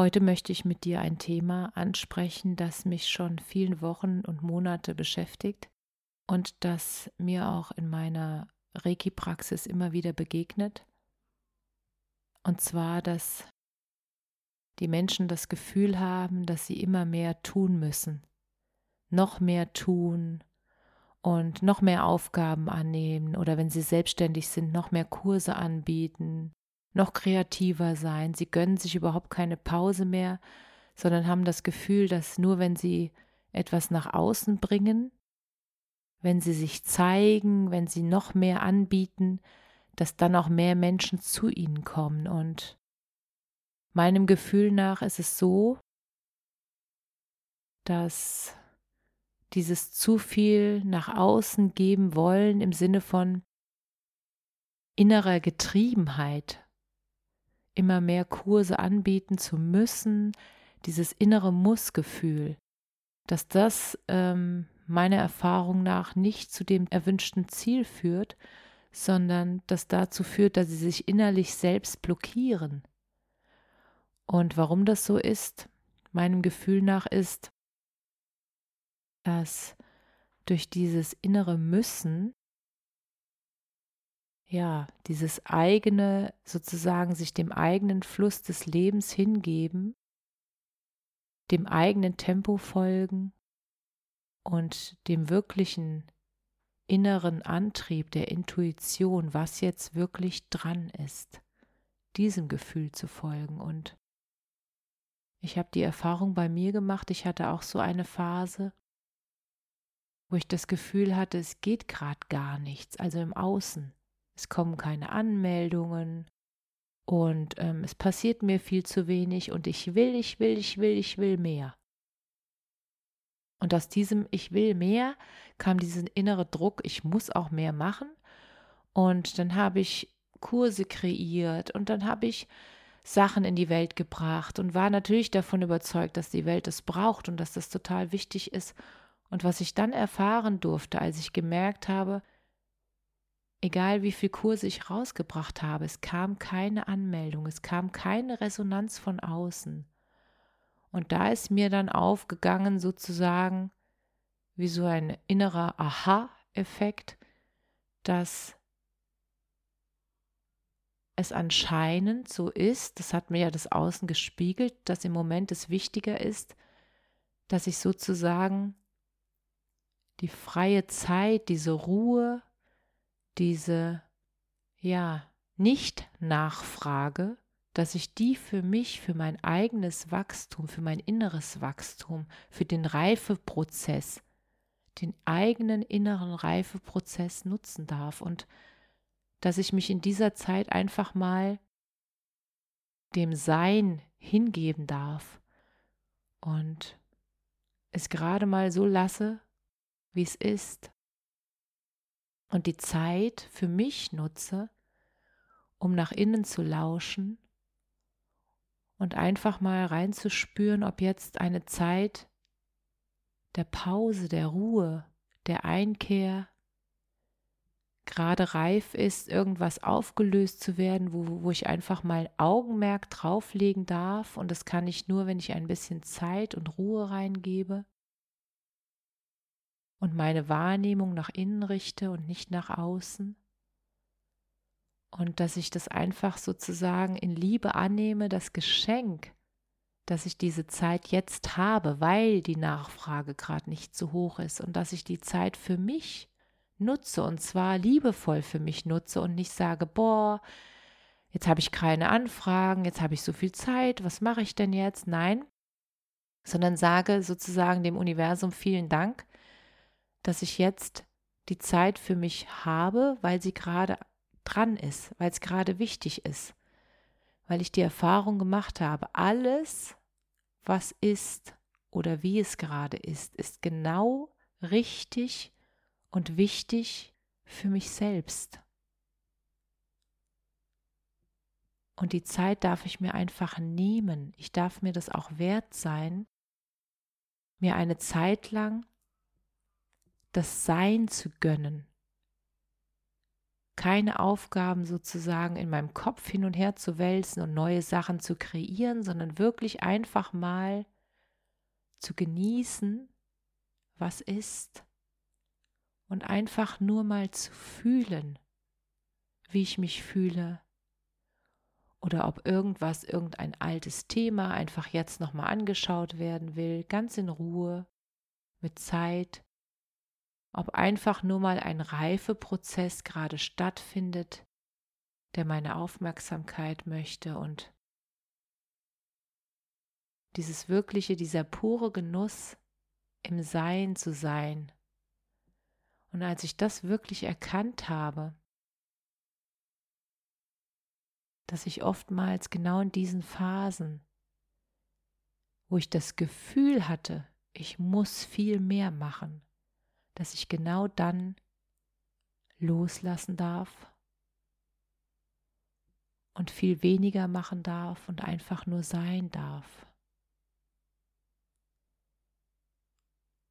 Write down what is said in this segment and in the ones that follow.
Heute möchte ich mit dir ein Thema ansprechen, das mich schon vielen Wochen und Monate beschäftigt und das mir auch in meiner Reiki-Praxis immer wieder begegnet. Und zwar, dass die Menschen das Gefühl haben, dass sie immer mehr tun müssen, noch mehr tun und noch mehr Aufgaben annehmen oder wenn sie selbstständig sind, noch mehr Kurse anbieten, noch kreativer sein. Sie gönnen sich überhaupt keine Pause mehr, sondern haben das Gefühl, dass nur wenn sie etwas nach außen bringen, wenn sie sich zeigen, wenn sie noch mehr anbieten, dass dann auch mehr Menschen zu ihnen kommen. Und meinem Gefühl nach ist es so, dass dieses zu viel nach außen geben wollen im Sinne von innerer Getriebenheit, immer mehr Kurse anbieten zu müssen, dieses innere Mussgefühl, dass das ähm, meiner Erfahrung nach nicht zu dem erwünschten Ziel führt, sondern das dazu führt, dass sie sich innerlich selbst blockieren. Und warum das so ist, meinem Gefühl nach ist, dass durch dieses innere Müssen, ja, dieses eigene, sozusagen sich dem eigenen Fluss des Lebens hingeben, dem eigenen Tempo folgen, und dem wirklichen inneren Antrieb der Intuition, was jetzt wirklich dran ist, diesem Gefühl zu folgen. Und ich habe die Erfahrung bei mir gemacht, ich hatte auch so eine Phase, wo ich das Gefühl hatte, es geht gerade gar nichts, also im Außen. Es kommen keine Anmeldungen und ähm, es passiert mir viel zu wenig und ich will, ich will, ich will, ich will mehr. Und aus diesem Ich will mehr kam dieser innere Druck, ich muss auch mehr machen. Und dann habe ich Kurse kreiert und dann habe ich Sachen in die Welt gebracht und war natürlich davon überzeugt, dass die Welt es braucht und dass das total wichtig ist. Und was ich dann erfahren durfte, als ich gemerkt habe, egal wie viel Kurse ich rausgebracht habe, es kam keine Anmeldung, es kam keine Resonanz von außen. Und da ist mir dann aufgegangen, sozusagen, wie so ein innerer Aha-Effekt, dass es anscheinend so ist, das hat mir ja das Außen gespiegelt, dass im Moment es wichtiger ist, dass ich sozusagen die freie Zeit, diese Ruhe, diese, ja, Nicht-Nachfrage dass ich die für mich, für mein eigenes Wachstum, für mein inneres Wachstum, für den Reifeprozess, den eigenen inneren Reifeprozess nutzen darf und dass ich mich in dieser Zeit einfach mal dem Sein hingeben darf und es gerade mal so lasse, wie es ist und die Zeit für mich nutze, um nach innen zu lauschen und einfach mal reinzuspüren, ob jetzt eine Zeit der Pause, der Ruhe, der Einkehr gerade reif ist, irgendwas aufgelöst zu werden, wo, wo ich einfach mal Augenmerk drauflegen darf. Und das kann ich nur, wenn ich ein bisschen Zeit und Ruhe reingebe und meine Wahrnehmung nach innen richte und nicht nach außen und dass ich das einfach sozusagen in Liebe annehme, das Geschenk, dass ich diese Zeit jetzt habe, weil die Nachfrage gerade nicht so hoch ist und dass ich die Zeit für mich nutze und zwar liebevoll für mich nutze und nicht sage, boah, jetzt habe ich keine Anfragen, jetzt habe ich so viel Zeit, was mache ich denn jetzt? Nein, sondern sage sozusagen dem Universum vielen Dank, dass ich jetzt die Zeit für mich habe, weil sie gerade dran ist, weil es gerade wichtig ist, weil ich die Erfahrung gemacht habe, alles, was ist oder wie es gerade ist, ist genau richtig und wichtig für mich selbst. Und die Zeit darf ich mir einfach nehmen. Ich darf mir das auch wert sein, mir eine Zeit lang das Sein zu gönnen. Keine Aufgaben sozusagen in meinem Kopf hin und her zu wälzen und neue Sachen zu kreieren, sondern wirklich einfach mal zu genießen, was ist und einfach nur mal zu fühlen, wie ich mich fühle, oder ob irgendwas, irgendein altes Thema einfach jetzt nochmal angeschaut werden will, ganz in Ruhe, mit Zeit, ob einfach nur mal ein Reifeprozess gerade stattfindet, der meine Aufmerksamkeit möchte und dieses wirkliche, dieser pure Genuss im Sein zu sein. Und als ich das wirklich erkannt habe, dass ich oftmals genau in diesen Phasen, wo ich das Gefühl hatte, ich muss viel mehr machen, dass ich genau dann loslassen darf und viel weniger machen darf und einfach nur sein darf.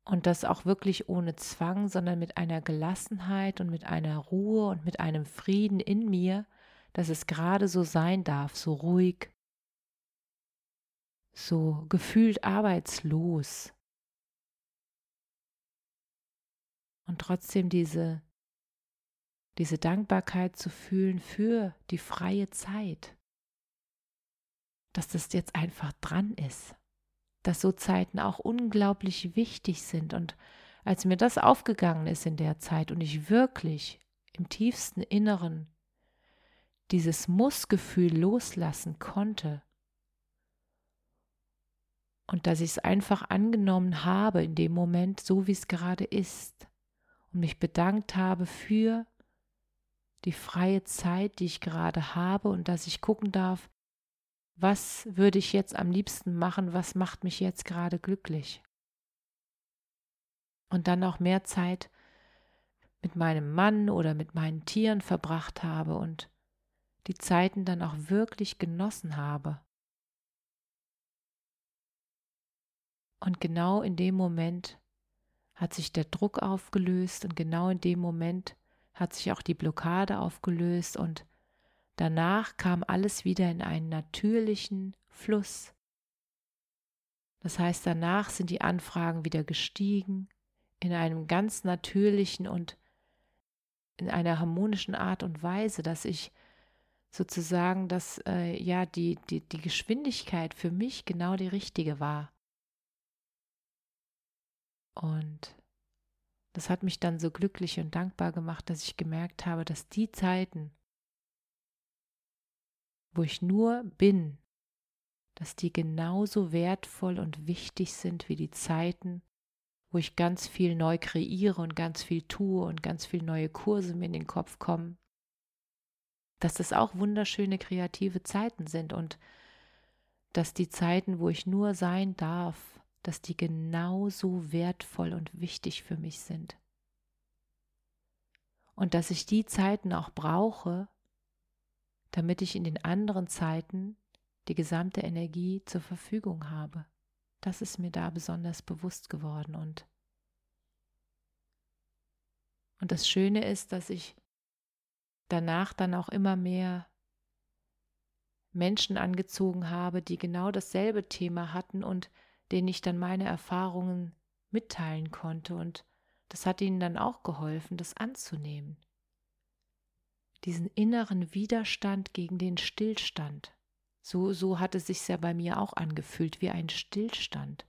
Und das auch wirklich ohne Zwang, sondern mit einer Gelassenheit und mit einer Ruhe und mit einem Frieden in mir, dass es gerade so sein darf, so ruhig, so gefühlt arbeitslos. Und trotzdem diese, diese Dankbarkeit zu fühlen für die freie Zeit, dass das jetzt einfach dran ist, dass so Zeiten auch unglaublich wichtig sind. Und als mir das aufgegangen ist in der Zeit und ich wirklich im tiefsten Inneren dieses Mussgefühl loslassen konnte und dass ich es einfach angenommen habe in dem Moment, so wie es gerade ist und mich bedankt habe für die freie Zeit, die ich gerade habe und dass ich gucken darf, was würde ich jetzt am liebsten machen, was macht mich jetzt gerade glücklich. Und dann auch mehr Zeit mit meinem Mann oder mit meinen Tieren verbracht habe und die Zeiten dann auch wirklich genossen habe. Und genau in dem Moment hat sich der Druck aufgelöst und genau in dem Moment hat sich auch die Blockade aufgelöst und danach kam alles wieder in einen natürlichen Fluss. Das heißt, danach sind die Anfragen wieder gestiegen in einem ganz natürlichen und in einer harmonischen Art und Weise, dass ich sozusagen, dass äh, ja die, die, die Geschwindigkeit für mich genau die richtige war. Und das hat mich dann so glücklich und dankbar gemacht, dass ich gemerkt habe, dass die Zeiten, wo ich nur bin, dass die genauso wertvoll und wichtig sind wie die Zeiten, wo ich ganz viel neu kreiere und ganz viel tue und ganz viel neue Kurse mir in den Kopf kommen. Dass das auch wunderschöne kreative Zeiten sind und dass die Zeiten, wo ich nur sein darf, dass die genauso wertvoll und wichtig für mich sind. Und dass ich die Zeiten auch brauche, damit ich in den anderen Zeiten die gesamte Energie zur Verfügung habe. Das ist mir da besonders bewusst geworden und und das Schöne ist, dass ich danach dann auch immer mehr Menschen angezogen habe, die genau dasselbe Thema hatten und denen ich dann meine Erfahrungen mitteilen konnte. Und das hat ihnen dann auch geholfen, das anzunehmen. Diesen inneren Widerstand gegen den Stillstand. So, so hat es sich ja bei mir auch angefühlt, wie ein Stillstand.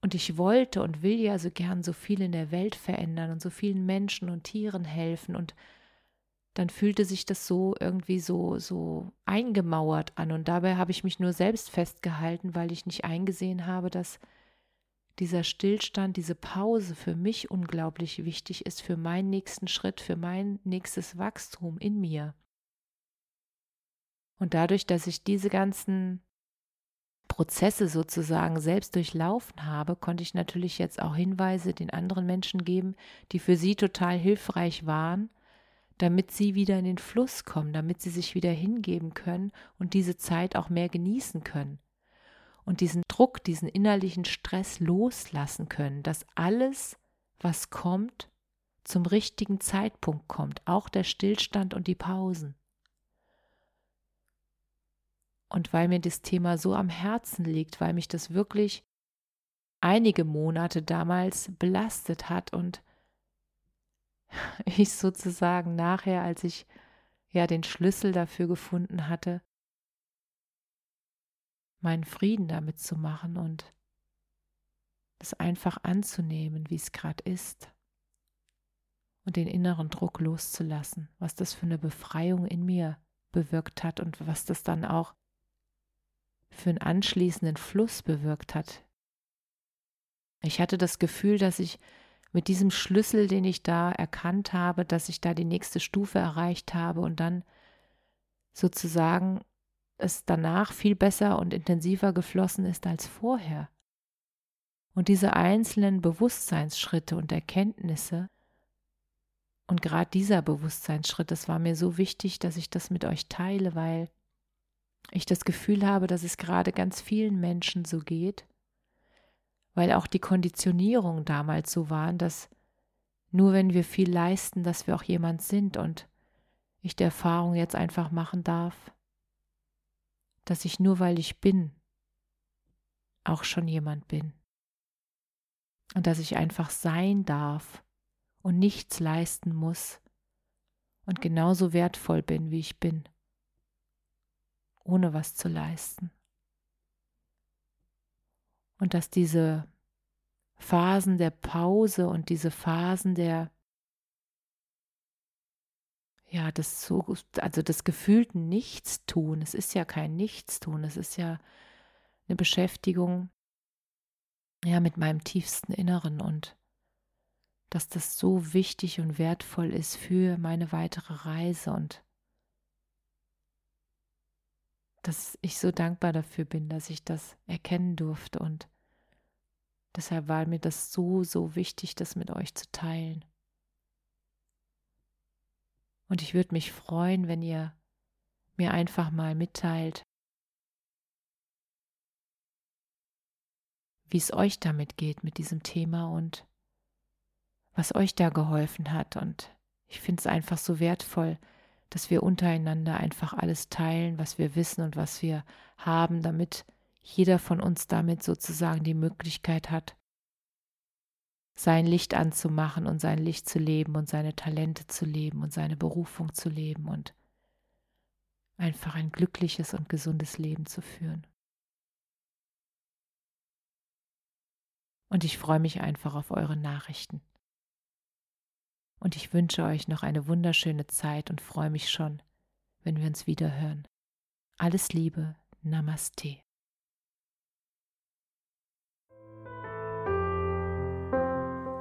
Und ich wollte und will ja so gern so viel in der Welt verändern und so vielen Menschen und Tieren helfen und dann fühlte sich das so irgendwie so, so eingemauert an. Und dabei habe ich mich nur selbst festgehalten, weil ich nicht eingesehen habe, dass dieser Stillstand, diese Pause für mich unglaublich wichtig ist, für meinen nächsten Schritt, für mein nächstes Wachstum in mir. Und dadurch, dass ich diese ganzen Prozesse sozusagen selbst durchlaufen habe, konnte ich natürlich jetzt auch Hinweise den anderen Menschen geben, die für sie total hilfreich waren, damit sie wieder in den Fluss kommen, damit sie sich wieder hingeben können und diese Zeit auch mehr genießen können und diesen Druck, diesen innerlichen Stress loslassen können, dass alles, was kommt, zum richtigen Zeitpunkt kommt, auch der Stillstand und die Pausen. Und weil mir das Thema so am Herzen liegt, weil mich das wirklich einige Monate damals belastet hat und ich sozusagen nachher, als ich ja den Schlüssel dafür gefunden hatte, meinen Frieden damit zu machen und es einfach anzunehmen, wie es gerade ist und den inneren Druck loszulassen, was das für eine Befreiung in mir bewirkt hat und was das dann auch für einen anschließenden Fluss bewirkt hat. Ich hatte das Gefühl, dass ich mit diesem Schlüssel, den ich da erkannt habe, dass ich da die nächste Stufe erreicht habe und dann sozusagen es danach viel besser und intensiver geflossen ist als vorher. Und diese einzelnen Bewusstseinsschritte und Erkenntnisse, und gerade dieser Bewusstseinsschritt, das war mir so wichtig, dass ich das mit euch teile, weil ich das Gefühl habe, dass es gerade ganz vielen Menschen so geht weil auch die Konditionierung damals so waren, dass nur wenn wir viel leisten, dass wir auch jemand sind und ich die Erfahrung jetzt einfach machen darf, dass ich nur weil ich bin, auch schon jemand bin. Und dass ich einfach sein darf und nichts leisten muss und genauso wertvoll bin, wie ich bin, ohne was zu leisten und dass diese Phasen der Pause und diese Phasen der ja, das so, also das gefühlten Nichtstun, es ist ja kein Nichtstun, es ist ja eine Beschäftigung ja mit meinem tiefsten Inneren und dass das so wichtig und wertvoll ist für meine weitere Reise und dass ich so dankbar dafür bin, dass ich das erkennen durfte und deshalb war mir das so, so wichtig, das mit euch zu teilen. Und ich würde mich freuen, wenn ihr mir einfach mal mitteilt, wie es euch damit geht mit diesem Thema und was euch da geholfen hat. Und ich finde es einfach so wertvoll, dass wir untereinander einfach alles teilen, was wir wissen und was wir haben, damit jeder von uns damit sozusagen die Möglichkeit hat, sein Licht anzumachen und sein Licht zu leben und seine Talente zu leben und seine Berufung zu leben und einfach ein glückliches und gesundes Leben zu führen. Und ich freue mich einfach auf eure Nachrichten und ich wünsche euch noch eine wunderschöne Zeit und freue mich schon, wenn wir uns wieder hören. Alles Liebe, Namaste.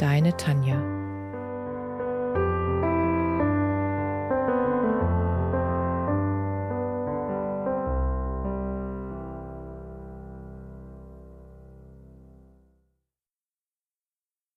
deine Tanja.